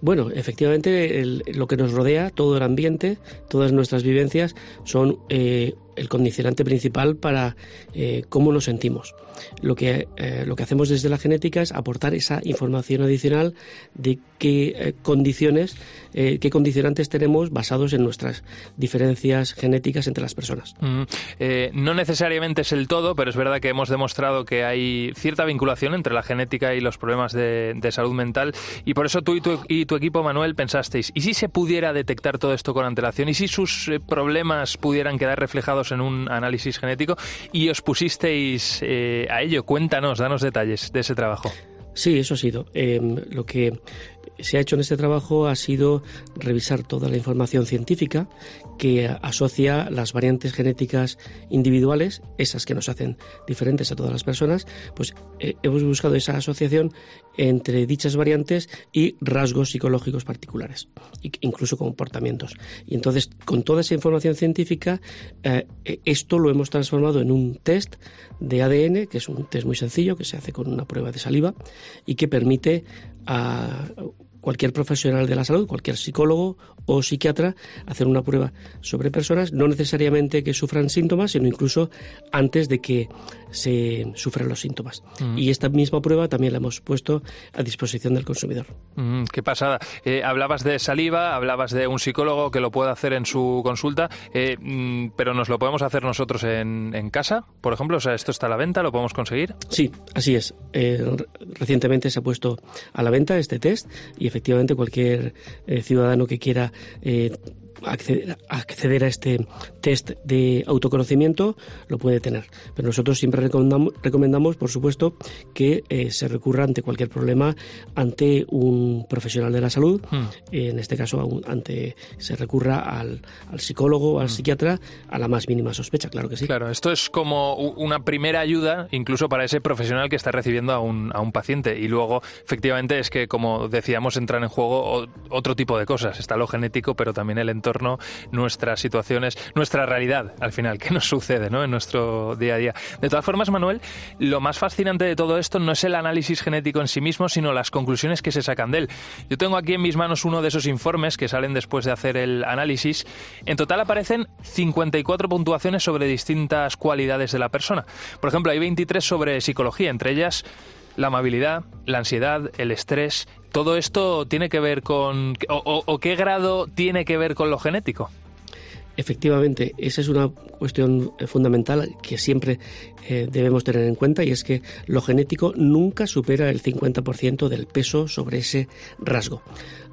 Bueno, efectivamente, el, lo que nos rodea, todo el ambiente, todas nuestras vivencias, son eh, el condicionante principal para eh, cómo nos sentimos. Lo que, eh, lo que hacemos desde la genética es aportar esa información adicional de qué eh, condiciones, qué condicionantes tenemos basados en nuestras diferencias genéticas entre las personas.
No necesariamente es el todo, pero es verdad que hemos demostrado que hay cierta vinculación entre la genética y los problemas de, de salud mental y por eso tú y tu, y tu, equipo, Manuel, pensasteis, ¿y si se pudiera detectar todo esto con antelación? ¿Y si sus problemas pudieran quedar reflejados en un análisis genético? Y os pusisteis eh, a ello. Cuéntanos, danos detalles de ese trabajo.
Sí, eso ha sido. Eh, lo que se ha hecho en este trabajo ha sido revisar toda la información científica que asocia las variantes genéticas individuales, esas que nos hacen diferentes a todas las personas, pues eh, hemos buscado esa asociación entre dichas variantes y rasgos psicológicos particulares, incluso comportamientos. Y entonces, con toda esa información científica, eh, esto lo hemos transformado en un test de ADN, que es un test muy sencillo, que se hace con una prueba de saliva y que permite a cualquier profesional de la salud, cualquier psicólogo o psiquiatra, hacer una prueba sobre personas, no necesariamente que sufran síntomas, sino incluso antes de que se sufran los síntomas.
Mm.
Y esta misma prueba también la hemos puesto a disposición del consumidor.
Mm, qué pasada. Eh, hablabas de saliva, hablabas de un psicólogo que lo puede hacer en su consulta, eh, mm, pero ¿nos lo podemos hacer nosotros en, en, casa, por ejemplo? O sea, ¿esto está a la venta? ¿Lo podemos conseguir?
Sí, así es. Eh, recientemente se ha puesto a la venta este test y efectivamente cualquier ciudadano que quiera acceder, acceder, a este test de autoconocimiento lo puede tener. Pero nosotros siempre recomendamos, recomendamos por supuesto, que eh, se recurra ante cualquier problema ante un profesional de la salud.
Hmm.
en este caso, ante se recurra al, al psicólogo al
Hmm.
psiquiatra a la más mínima sospecha, claro que sí.
Claro, esto es como una primera ayuda, incluso para ese profesional que está recibiendo a un, a un paciente. Y luego, efectivamente, es que, como decíamos, entran en juego otro tipo de cosas. Está lo genético, pero también el entorno, nuestras situaciones, nuestra realidad, al final, que nos sucede ¿no? en nuestro día a día. De todas formas, Manuel, lo más fascinante de todo esto no es el análisis genético en sí mismo, sino las conclusiones que se sacan de él. Yo tengo aquí en mis manos uno de esos informes que salen después de hacer el análisis. En total aparecen 54 puntuaciones sobre distintas cualidades de la persona. Por ejemplo, hay 23 sobre psicología, entre ellas la amabilidad, la ansiedad, el estrés. ¿Todo esto tiene que ver con... o, o, o qué grado tiene que ver con lo genético?
Efectivamente, esa es una cuestión fundamental que siempre eh, debemos tener en cuenta y es que lo genético nunca supera el 50% del peso sobre ese rasgo.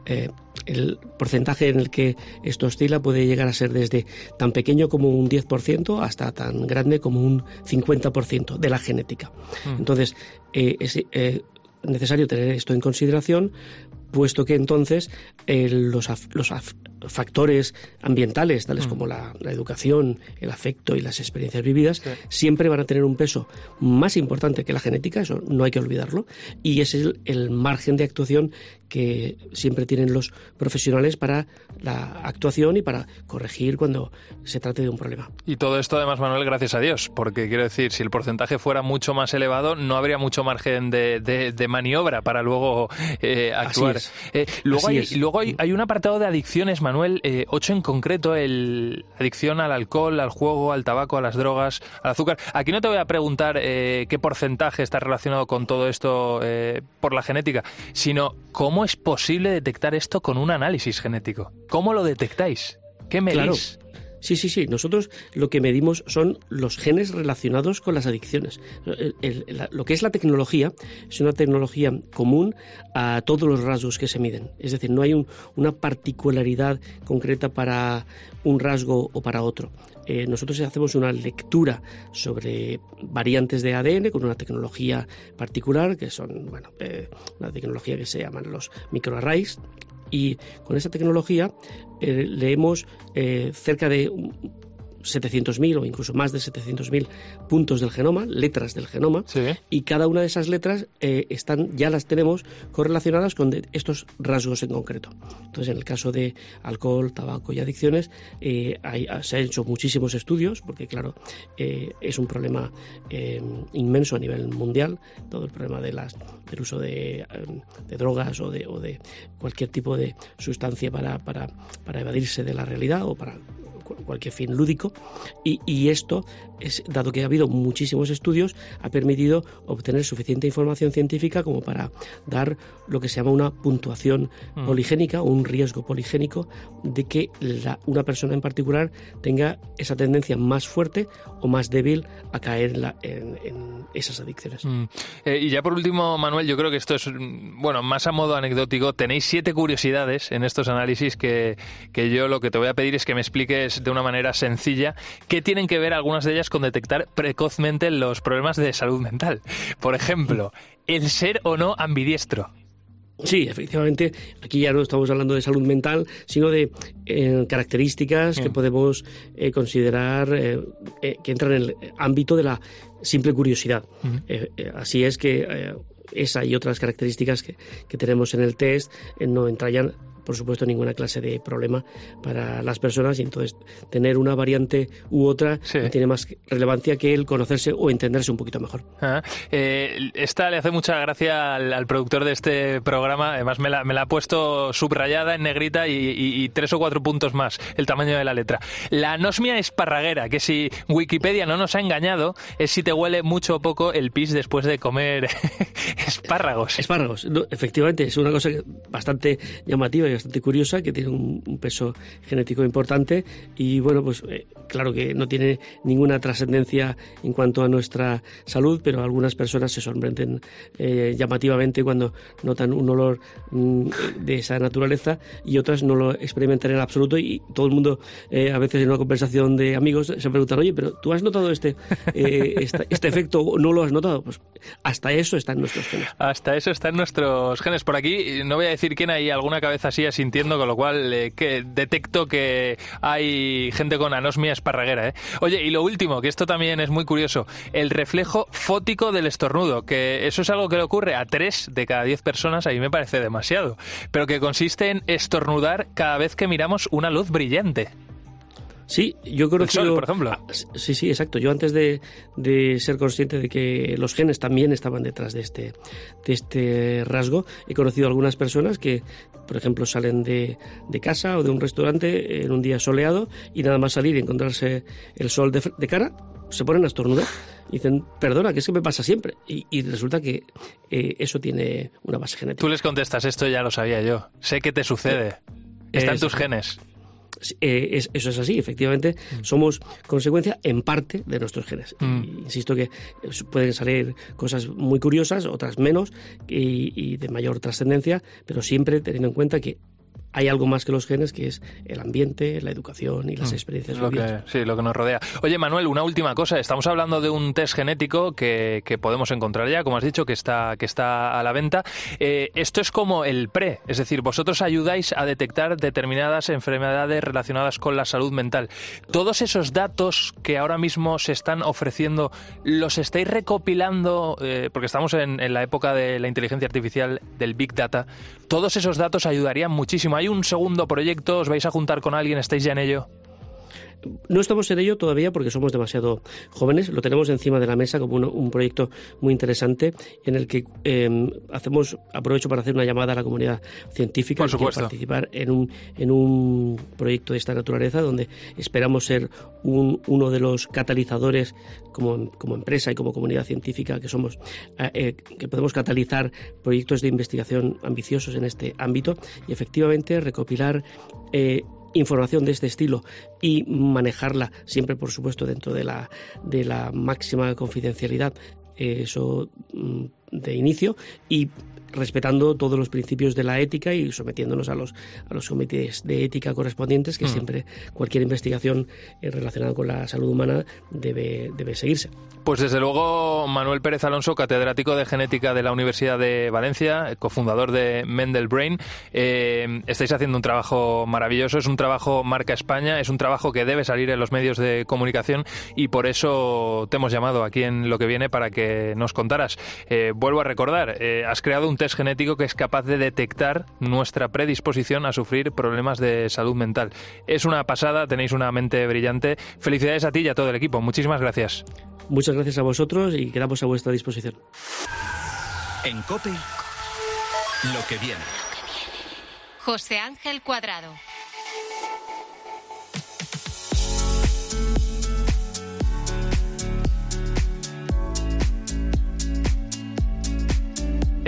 Eh, el porcentaje en el que esto oscila puede llegar a ser desde tan pequeño como un 10% hasta tan grande como un 50% de la genética.
Mm.
Entonces, eh, es eh, necesario tener esto en consideración puesto que entonces eh, los, af los af factores ambientales, tales
Mm.
como la, la, educación, el afecto y las experiencias vividas,
Sí.
siempre van a tener un peso más importante que la genética, eso no hay que olvidarlo, y es el, el margen de actuación que siempre tienen los profesionales para la actuación y para corregir cuando se trate de un problema.
Y todo esto además, Manuel, gracias a Dios, porque quiero decir, si el porcentaje fuera mucho más elevado, no habría mucho margen de, de, de maniobra para luego eh, actuar. Eh, luego hay, luego hay, hay, un apartado de adicciones, Manuel, eh, ocho en concreto, el adicción al alcohol, al juego, al tabaco, a las drogas, al azúcar. Aquí no te voy a preguntar eh, qué porcentaje está relacionado con todo esto eh, por la genética, sino cómo es posible detectar esto con un análisis genético. ¿Cómo lo detectáis? ¿Qué medís?
Sí, sí, sí. Nosotros lo que medimos son los genes relacionados con las adicciones. Lo que es la tecnología es una tecnología común a todos los rasgos que se miden. Es decir, no hay un, una particularidad concreta para un rasgo o para otro. Eh, nosotros hacemos una lectura sobre variantes de ADN con una tecnología particular, que son, bueno, eh, tecnología que se llaman los microarrays, y con esa tecnología eh, leemos eh, cerca de 700.000 o incluso más de 700.000 puntos del genoma, letras del genoma,
sí.
y cada una de esas letras eh, están ya las tenemos correlacionadas con de, estos rasgos en concreto. Entonces, en el caso de alcohol, tabaco y adicciones, eh, hay, se han hecho muchísimos estudios, porque claro, eh, es un problema inmenso a nivel mundial, todo el problema de las, del uso de, de drogas o de, o de, cualquier tipo de sustancia para, para, para evadirse de la realidad o para cualquier fin lúdico y, y, esto, es, dado que ha habido muchísimos estudios, ha permitido obtener suficiente información científica como para dar lo que se llama una puntuación mm. poligénica o un riesgo poligénico de que la, una persona en particular tenga esa tendencia más fuerte o más débil a caer en, la, en, en esas adicciones.
Mm. Eh, y ya por último, Manuel, yo creo que esto es, bueno, más a modo anecdótico, tenéis siete curiosidades en estos análisis que, que yo lo que te voy a pedir es que me expliques de una manera sencilla qué tienen que ver algunas de ellas con detectar precozmente los problemas de salud mental. Por ejemplo, el ser o no ambidiestro.
Sí, efectivamente, aquí ya no estamos hablando de salud mental, sino de eh, características que podemos eh, considerar eh, que entran en el ámbito de la simple curiosidad. así es que esa y otras características que, que tenemos en el test no entrañan por supuesto, ninguna clase de problema para las personas y entonces tener una variante u otra tiene más relevancia que el conocerse o entenderse un poquito mejor.
Ah, eh, esta le hace mucha gracia al, productor de este programa, además me la, me la ha puesto subrayada en negrita y, tres o cuatro puntos más el tamaño de la letra. La anosmia esparraguera, que si Wikipedia no nos ha engañado, es si te huele mucho o poco el pis después de comer espárragos.
Espárragos, efectivamente, es una cosa bastante llamativa y bastante curiosa, que tiene un, peso genético importante y bueno, pues eh, claro que no tiene ninguna trascendencia en cuanto a nuestra salud, pero algunas personas se sorprenden eh, llamativamente cuando notan un olor mm, de esa naturaleza y otras no lo experimentan en absoluto y todo el mundo eh, a veces en una conversación de amigos se preguntan, oye, pero ¿tú has notado este, este, este, efecto o no lo has notado? Pues hasta eso está en nuestros
Hasta eso está en nuestros genes. Por aquí no voy a decir quién hay alguna cabeza así sintiendo, con lo cual eh, que detecto que hay gente con anosmia esparraguera. ¿eh? Oye, y lo último, que esto también es muy curioso, el reflejo fótico del estornudo, que eso es algo que le ocurre a tres de cada diez personas, a mí me parece demasiado, pero que consiste en estornudar cada vez que miramos una luz brillante.
Sí, yo he conocido...
por ejemplo. Ah,
sí, sí, exacto. Yo antes de, de, ser consciente de que los genes también estaban detrás de este, de este rasgo, he conocido algunas personas que, por ejemplo, salen de, de casa o de un restaurante en un día soleado y nada más salir y encontrarse el sol de, de cara, se ponen a estornudar y dicen, perdona, que es que me pasa siempre. Y, resulta que eh, eso tiene una base genética.
Tú les contestas, esto ya lo sabía yo. Sé que te sucede. Está en tus genes.
Eh, eso es así, efectivamente, mm. somos consecuencia en parte de nuestros genes. Mm. insisto que pueden salir cosas muy curiosas, otras menos y de mayor trascendencia, pero siempre teniendo en cuenta que hay algo más que los genes, que es el ambiente, la educación y las mm. experiencias
lo Que, sí, lo que nos rodea. Oye, Manuel, una última cosa. Estamos hablando de un test genético que, podemos encontrar ya, como has dicho, que está, que está a la venta. Eh, esto es como el PRE, es decir, vosotros ayudáis a detectar determinadas enfermedades relacionadas con la salud mental. Todos esos datos que ahora mismo se están ofreciendo, ¿los estáis recopilando? Eh, porque estamos en, en la época de la inteligencia artificial, del Big Data. Todos esos datos ayudarían muchísimo ¿Hay un segundo proyecto? ¿Os vais a juntar con alguien? ¿Estáis ya en ello?
No estamos en ello todavía porque somos demasiado jóvenes. Lo tenemos encima de la mesa como un, proyecto muy interesante en el que em, hacemos aprovecho para hacer una llamada a la comunidad científica
Por
que participar en un en un proyecto de esta naturaleza donde esperamos ser uno de los catalizadores como, como, empresa y como comunidad científica que somos eh, que podemos catalizar proyectos de investigación ambiciosos en este ámbito y efectivamente recopilar eh, información de este estilo y manejarla siempre, por supuesto, dentro de la, de la máxima confidencialidad, eso mm, de inicio, y respetando todos los principios de la ética y sometiéndonos a los, a los comités de ética correspondientes, que mm. siempre cualquier investigación eh, relacionada con la salud humana debe, debe seguirse.
Pues desde luego, Manuel Pérez Alonso, catedrático de genética de la Universidad de Valencia, cofundador de Mendel Brain, eh, estáis haciendo un trabajo maravilloso, es un trabajo marca España, es un trabajo que debe salir en los medios de comunicación y por eso te hemos llamado aquí en lo que viene para que nos contaras. Eh, vuelvo a recordar, has creado un test genético que es capaz de detectar nuestra predisposición a sufrir problemas de salud mental. Es una pasada, tenéis una mente brillante. Felicidades a ti y a todo el equipo. Muchísimas gracias.
Muchas gracias a vosotros y quedamos a vuestra disposición.
En COPE, lo que viene.
José Ángel Cuadrado.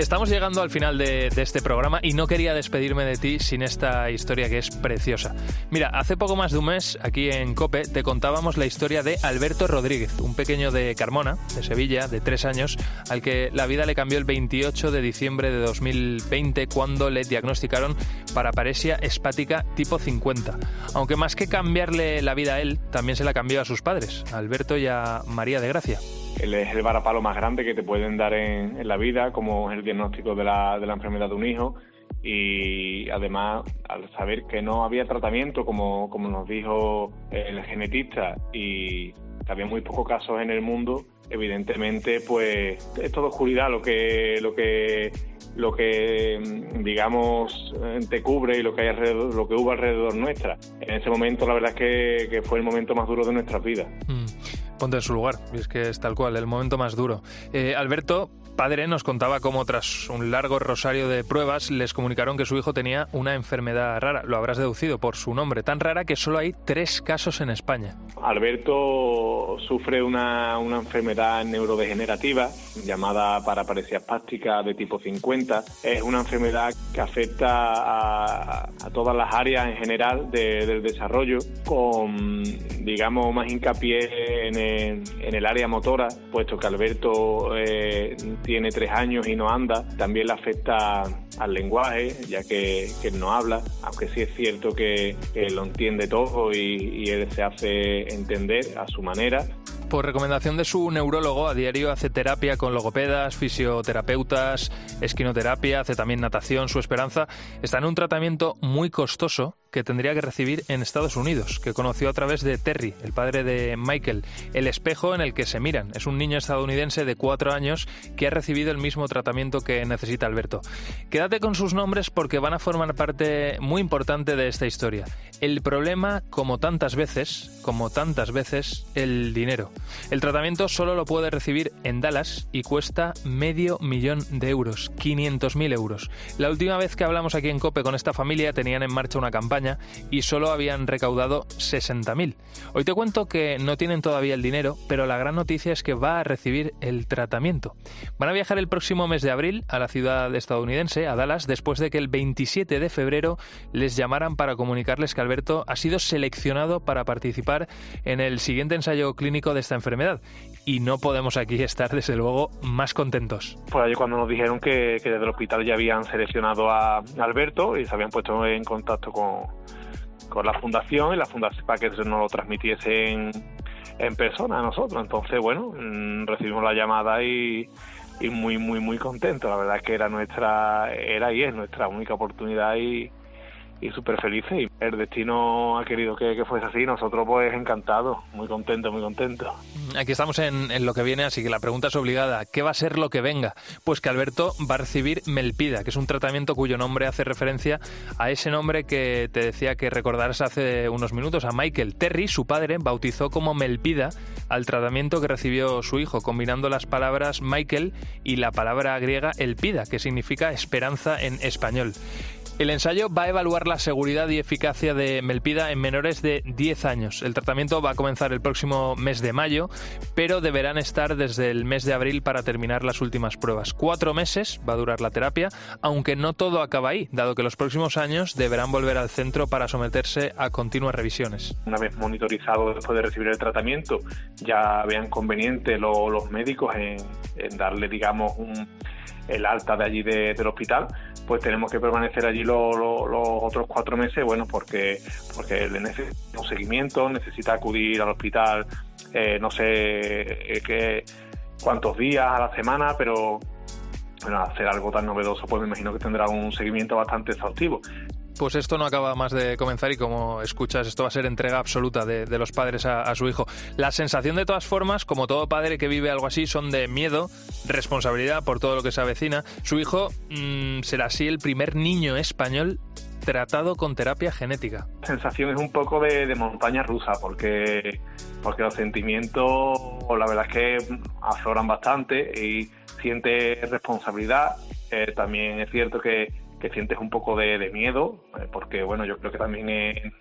Estamos llegando al final de, este programa y no quería despedirme de ti sin esta historia que es preciosa. Mira, hace poco más de un mes, aquí en Cope, te contábamos la historia de Alberto Rodríguez, un pequeño de Carmona, de Sevilla, de tres años, al que la vida le cambió el 28 de diciembre de 2020 cuando le diagnosticaron paraparesia espática tipo 50. Aunque más que cambiarle la vida a él, también se la cambió a sus padres, Alberto y a María de Gracia.
Es el varapalo más grande que te pueden dar en, en la vida, como es el diagnóstico de la, de la enfermedad de un hijo. Y además al saber que no había tratamiento como, como nos dijo el genetista y que había muy pocos casos en el mundo evidentemente pues es todo oscuridad lo que lo que lo que digamos te cubre y lo que hay alrededor, lo que hubo alrededor nuestra. En ese momento la verdad es que, fue el momento más duro de nuestras vidas.
Mm. Ponte en su lugar. Y es que es tal cual el momento más duro. Eh, Alberto padre nos contaba cómo tras un largo rosario de pruebas les comunicaron que su hijo tenía una enfermedad rara. Lo habrás deducido por su nombre, tan rara que solo hay tres casos en España.
Alberto sufre una, una enfermedad neurodegenerativa llamada paraparesia espástica de tipo 50. Es una enfermedad que afecta a, todas las áreas en general del desarrollo, con, digamos, más hincapié en el, en el área motora, puesto que Alberto eh, tiene tres años y no anda, también le afecta al lenguaje, ya que, él no habla, aunque sí es cierto que, lo entiende todo y, y él se hace entender a su manera
por recomendación de su neurólogo, a diario hace terapia con logopedas, fisioterapeutas, esquinoterapia, hace también natación. Su esperanza está en un tratamiento muy costoso que tendría que recibir en Estados Unidos, que conoció a través de Terry, el padre de Michael, el espejo en el que se miran. Es un niño estadounidense de cuatro años que ha recibido el mismo tratamiento que necesita Alberto. Quédate con sus nombres porque van a formar parte muy importante de esta historia. El problema, como tantas veces, como tantas veces, el dinero. El tratamiento solo lo puede recibir en Dallas y cuesta medio millón de euros, 500.000 euros. La última vez que hablamos aquí en Cope con esta familia tenían en marcha una campaña y solo habían recaudado 60.000. Hoy te cuento que no tienen todavía el dinero, pero la gran noticia es que va a recibir el tratamiento. Van a viajar el próximo mes de abril a la ciudad estadounidense, a Dallas, después de que el 27 de febrero les llamaran para comunicarles que Alberto ha sido seleccionado para participar en el siguiente ensayo clínico de esta enfermedad. Y no podemos aquí estar, desde luego, más contentos.
Pues ayer cuando nos dijeron que, que desde el hospital ya habían seleccionado a Alberto y se habían puesto en contacto con, con la fundación y la fundación para que nos lo transmitiesen en persona a nosotros. Entonces, bueno, mm, recibimos la llamada y, muy, muy, muy contentos. La verdad que era nuestra, era y es nuestra única oportunidad y, y súper felices. Y el destino ha querido que, que, fuese así. Nosotros, pues, encantados, muy contentos, muy contentos.
Aquí estamos en, en, lo que viene, así que la pregunta es obligada. ¿Qué va a ser lo que venga? Pues que Alberto va a recibir Melpida, que es un tratamiento cuyo nombre hace referencia a ese nombre que te decía que recordarás hace unos minutos, a Michael. Terry, su padre, bautizó como Melpida al tratamiento que recibió su hijo, combinando las palabras Michael y la palabra griega Elpida, que significa esperanza en español. El ensayo va a evaluar la seguridad y eficacia de Melpida en menores de 10 años. El tratamiento va a comenzar el próximo mes de mayo, pero deberán estar desde el mes de abril para terminar las últimas pruebas. Cuatro meses va a durar la terapia, aunque no todo acaba ahí, dado que los próximos años deberán volver al centro para someterse a continuas revisiones.
Una vez monitorizado después de recibir el tratamiento, ya vean conveniente los médicos en, darle, digamos, un el alta de allí del hospital, pues tenemos que permanecer allí los, otros cuatro meses, bueno, porque, porque le necesita un seguimiento, necesita acudir al hospital, eh, no sé eh, qué, cuántos días a la semana, pero bueno, hacer algo tan novedoso, pues me imagino que tendrá un seguimiento bastante exhaustivo
pues esto no acaba más de comenzar y como escuchas, esto va a ser entrega absoluta de, los padres a, su hijo. La sensación de todas formas, como todo padre que vive algo así, son de miedo, responsabilidad por todo lo que se avecina. Su hijo mm, será así el primer niño español tratado con terapia genética.
La sensación es un poco de, montaña rusa porque, porque los sentimientos la verdad es que afloran bastante y siente responsabilidad. Eh, también es cierto que que sientes un poco de, miedo, eh, porque bueno, yo creo que también es,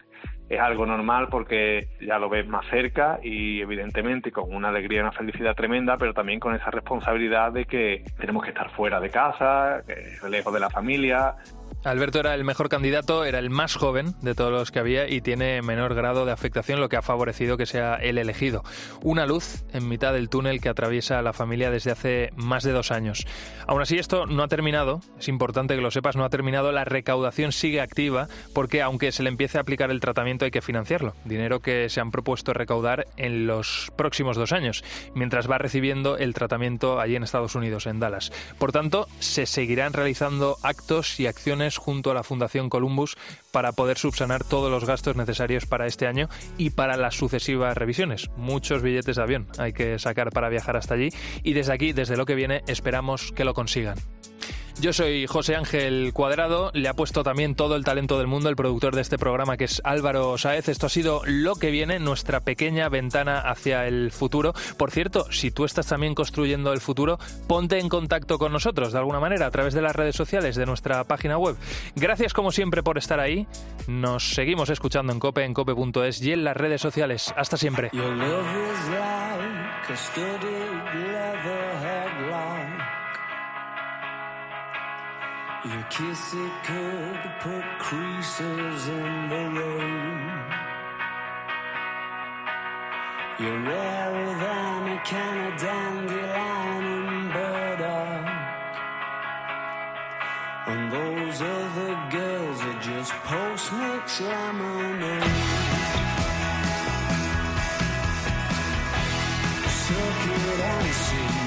algo normal porque ya lo ves más cerca y evidentemente con una alegría y una felicidad tremenda, pero también con esa responsabilidad de que tenemos que estar fuera de casa, lejos de la familia,
Alberto era el mejor candidato, era el más joven de todos los que había y tiene menor grado de afectación, lo que ha favorecido que sea el elegido. Una luz en mitad del túnel que atraviesa a la familia desde hace más de dos años. Aún así, esto no ha terminado, es importante que lo sepas, no ha terminado, la recaudación sigue activa porque aunque se le empiece a aplicar el tratamiento hay que financiarlo. Dinero que se han propuesto recaudar en los próximos dos años, mientras va recibiendo el tratamiento allí en Estados Unidos, en Dallas. Por tanto, se seguirán realizando actos y acciones junto a la Fundación Columbus para poder subsanar todos los gastos necesarios para este año y para las sucesivas revisiones. Muchos billetes de avión hay que sacar para viajar hasta allí y desde aquí, desde lo que viene, esperamos que lo consigan. Yo soy José Ángel Cuadrado, le ha puesto también todo el talento del mundo el productor de este programa que es Álvaro Saez. Esto ha sido lo que viene, nuestra pequeña ventana hacia el futuro. Por cierto, si tú estás también construyendo el futuro, ponte en contacto con nosotros de alguna manera a través de las redes sociales de nuestra página web. Gracias como siempre por estar ahí. Nos seguimos escuchando en cope, en cope.es y en las redes sociales. Hasta siempre.
Kiss it could put creases in the rain. You're rarer than a can of dandelion and burdock. And those other girls are just post-mix lemonade. Suck it and see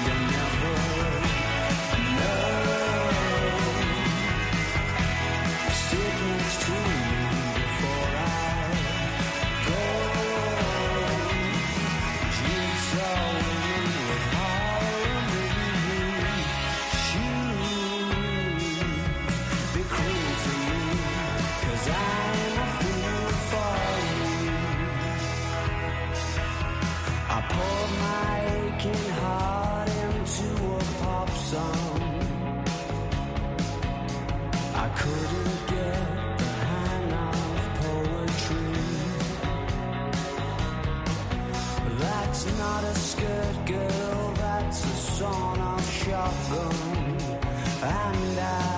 autumn and I